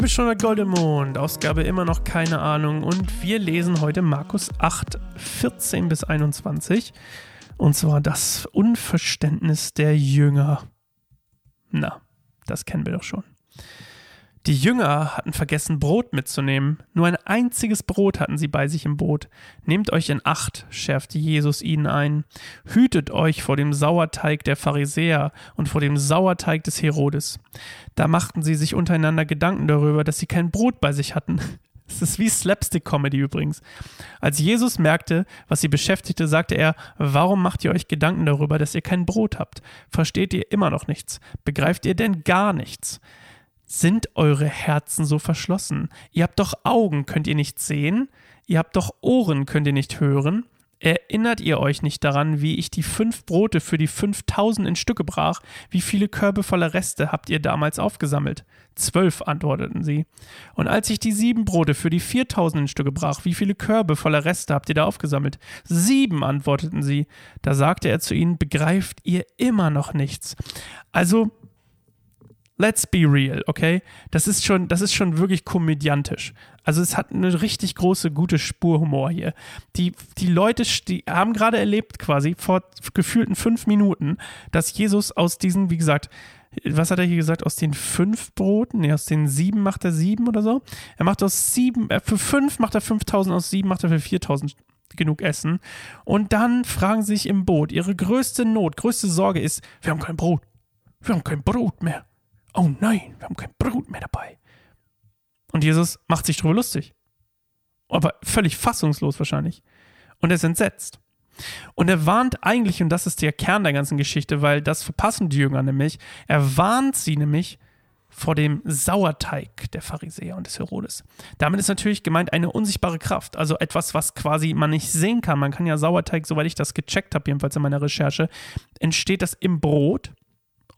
Liebe Stunde Goldemond, Ausgabe immer noch keine Ahnung und wir lesen heute Markus 8, 14 bis 21 und zwar das Unverständnis der Jünger. Na, das kennen wir doch schon. Die Jünger hatten vergessen, Brot mitzunehmen. Nur ein einziges Brot hatten sie bei sich im Boot. Nehmt euch in Acht, schärfte Jesus ihnen ein. Hütet euch vor dem Sauerteig der Pharisäer und vor dem Sauerteig des Herodes. Da machten sie sich untereinander Gedanken darüber, dass sie kein Brot bei sich hatten. Es ist wie Slapstick-Comedy übrigens. Als Jesus merkte, was sie beschäftigte, sagte er, warum macht ihr euch Gedanken darüber, dass ihr kein Brot habt? Versteht ihr immer noch nichts? Begreift ihr denn gar nichts? Sind eure Herzen so verschlossen? Ihr habt doch Augen, könnt ihr nicht sehen? Ihr habt doch Ohren, könnt ihr nicht hören? Erinnert ihr euch nicht daran, wie ich die fünf Brote für die fünftausend in Stücke brach? Wie viele Körbe voller Reste habt ihr damals aufgesammelt? Zwölf, antworteten sie. Und als ich die sieben Brote für die viertausend in Stücke brach, wie viele Körbe voller Reste habt ihr da aufgesammelt? Sieben, antworteten sie. Da sagte er zu ihnen, begreift ihr immer noch nichts? Also, Let's be real, okay? Das ist schon, das ist schon wirklich komödiantisch. Also es hat eine richtig große, gute Spurhumor hier. Die, die Leute die haben gerade erlebt, quasi vor gefühlten fünf Minuten, dass Jesus aus diesen, wie gesagt, was hat er hier gesagt? Aus den fünf Broten? Nee, aus den sieben macht er sieben oder so. Er macht aus sieben, äh, für fünf macht er 5000, aus sieben macht er für 4000 genug Essen. Und dann fragen sie sich im Boot, ihre größte Not, größte Sorge ist, wir haben kein Brot. Wir haben kein Brot mehr oh nein, wir haben kein Brot mehr dabei. Und Jesus macht sich darüber lustig. Aber völlig fassungslos wahrscheinlich. Und er ist entsetzt. Und er warnt eigentlich, und das ist der Kern der ganzen Geschichte, weil das verpassen die Jünger nämlich, er warnt sie nämlich vor dem Sauerteig der Pharisäer und des Herodes. Damit ist natürlich gemeint eine unsichtbare Kraft, also etwas, was quasi man nicht sehen kann. Man kann ja Sauerteig, soweit ich das gecheckt habe, jedenfalls in meiner Recherche, entsteht das im Brot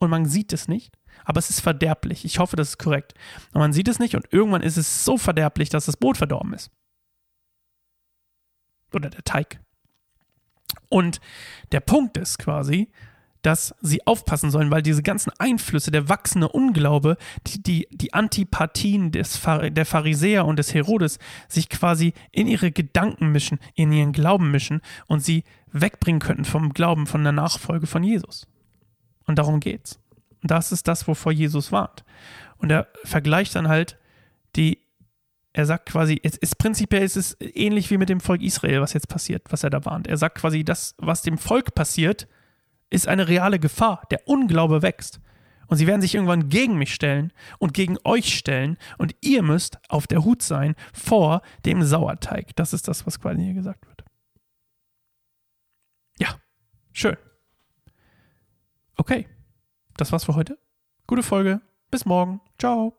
und man sieht es nicht aber es ist verderblich. Ich hoffe, das ist korrekt. Und man sieht es nicht und irgendwann ist es so verderblich, dass das Brot verdorben ist. Oder der Teig. Und der Punkt ist quasi, dass sie aufpassen sollen, weil diese ganzen Einflüsse, der wachsende Unglaube, die, die, die Antipathien des, der Pharisäer und des Herodes sich quasi in ihre Gedanken mischen, in ihren Glauben mischen und sie wegbringen könnten vom Glauben, von der Nachfolge von Jesus. Und darum geht's. Und das ist das, wovor Jesus warnt. Und er vergleicht dann halt die, er sagt quasi, es ist prinzipiell ist es ähnlich wie mit dem Volk Israel, was jetzt passiert, was er da warnt. Er sagt quasi, das, was dem Volk passiert, ist eine reale Gefahr. Der Unglaube wächst. Und sie werden sich irgendwann gegen mich stellen und gegen euch stellen. Und ihr müsst auf der Hut sein vor dem Sauerteig. Das ist das, was quasi hier gesagt wird. Ja, schön. Okay das war's für heute. Gute Folge. Bis morgen. Ciao.